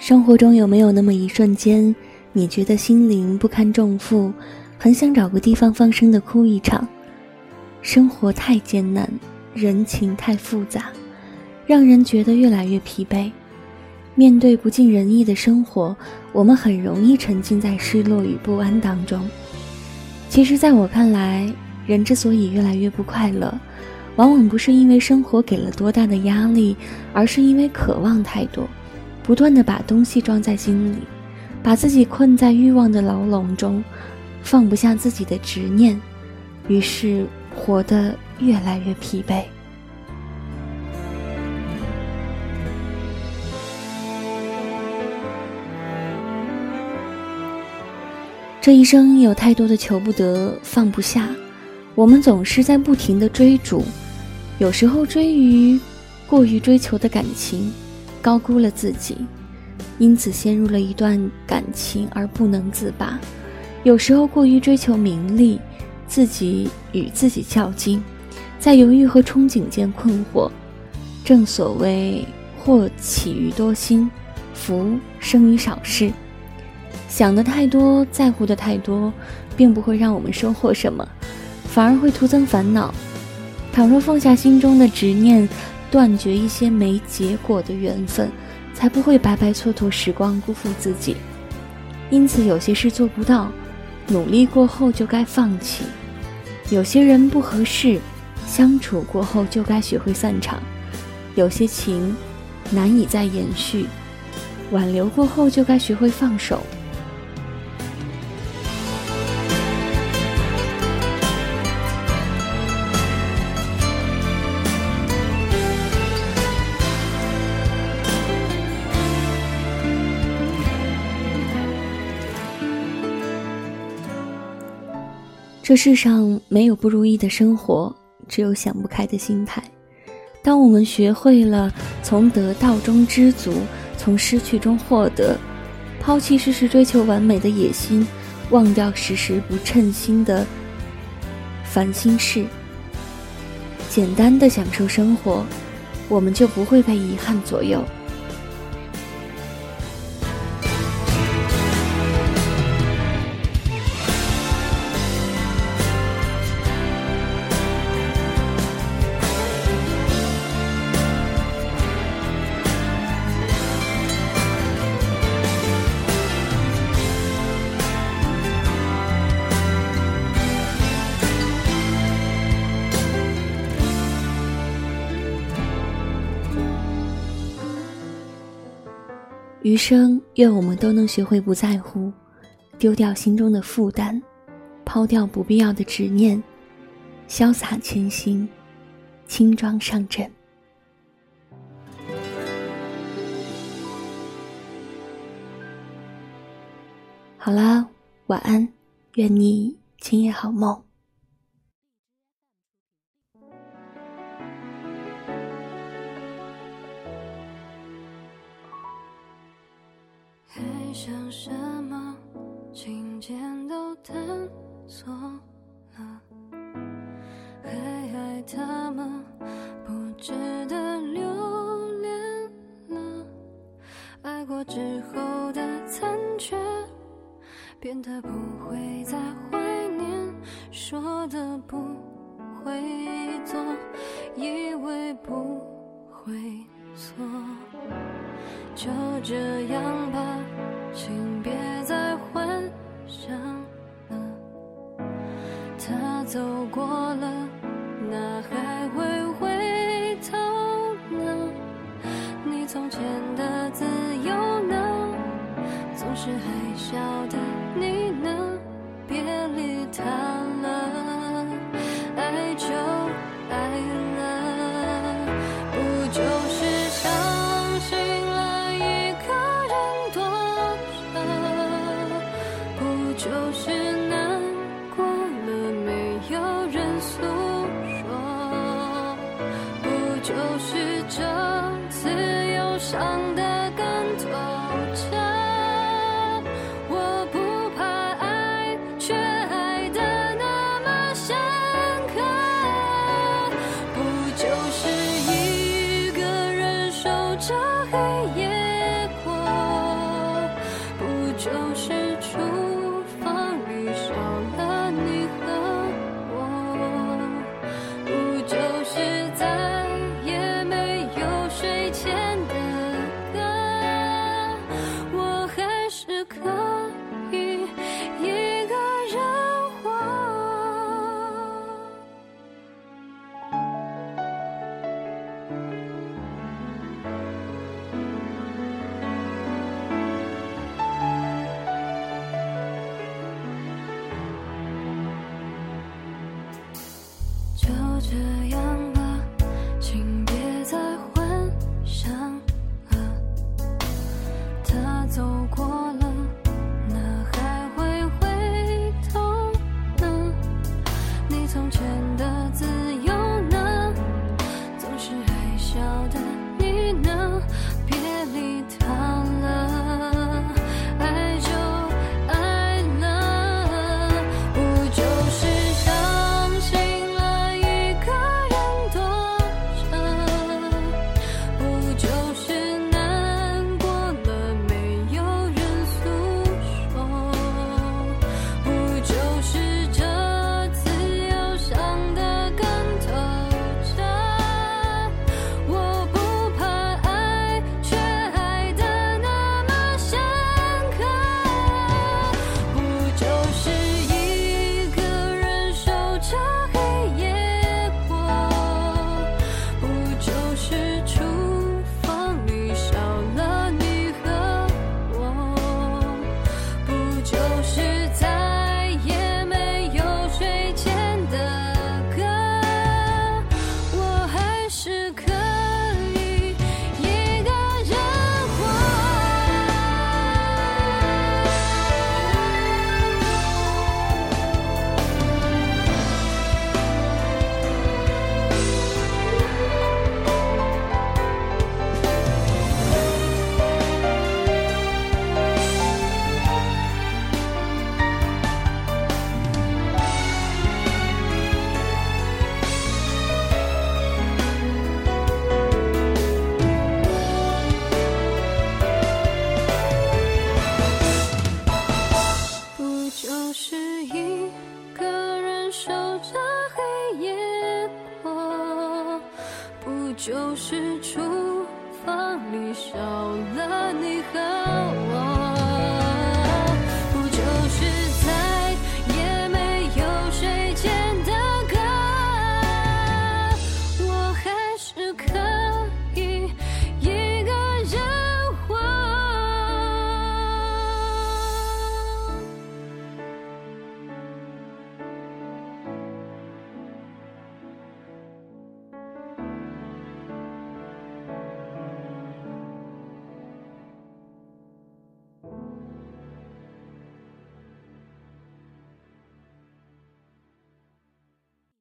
生活中有没有那么一瞬间，你觉得心灵不堪重负，很想找个地方放声的哭一场？生活太艰难，人情太复杂，让人觉得越来越疲惫。面对不尽人意的生活，我们很容易沉浸在失落与不安当中。其实，在我看来，人之所以越来越不快乐，往往不是因为生活给了多大的压力，而是因为渴望太多。不断的把东西装在心里，把自己困在欲望的牢笼中，放不下自己的执念，于是活得越来越疲惫。这一生有太多的求不得、放不下，我们总是在不停的追逐，有时候追于过于追求的感情。高估了自己，因此陷入了一段感情而不能自拔。有时候过于追求名利，自己与自己较劲，在犹豫和憧憬间困惑。正所谓祸起于多心，福生于少事。想的太多，在乎的太多，并不会让我们收获什么，反而会徒增烦恼。倘若放下心中的执念。断绝一些没结果的缘分，才不会白白蹉跎时光，辜负自己。因此，有些事做不到，努力过后就该放弃；有些人不合适，相处过后就该学会散场；有些情难以再延续，挽留过后就该学会放手。这世上没有不如意的生活，只有想不开的心态。当我们学会了从得到中知足，从失去中获得，抛弃时时追求完美的野心，忘掉时时不称心的烦心事，简单的享受生活，我们就不会被遗憾左右。余生，愿我们都能学会不在乎，丢掉心中的负担，抛掉不必要的执念，潇洒前行，轻装上阵。好啦，晚安，愿你今夜好梦。想什么，今天都弹错了，还爱他吗？不值得留恋了。爱过之后的残缺，变得不会再怀念，说的不会做，以为不会错，就这走过了，诉。是初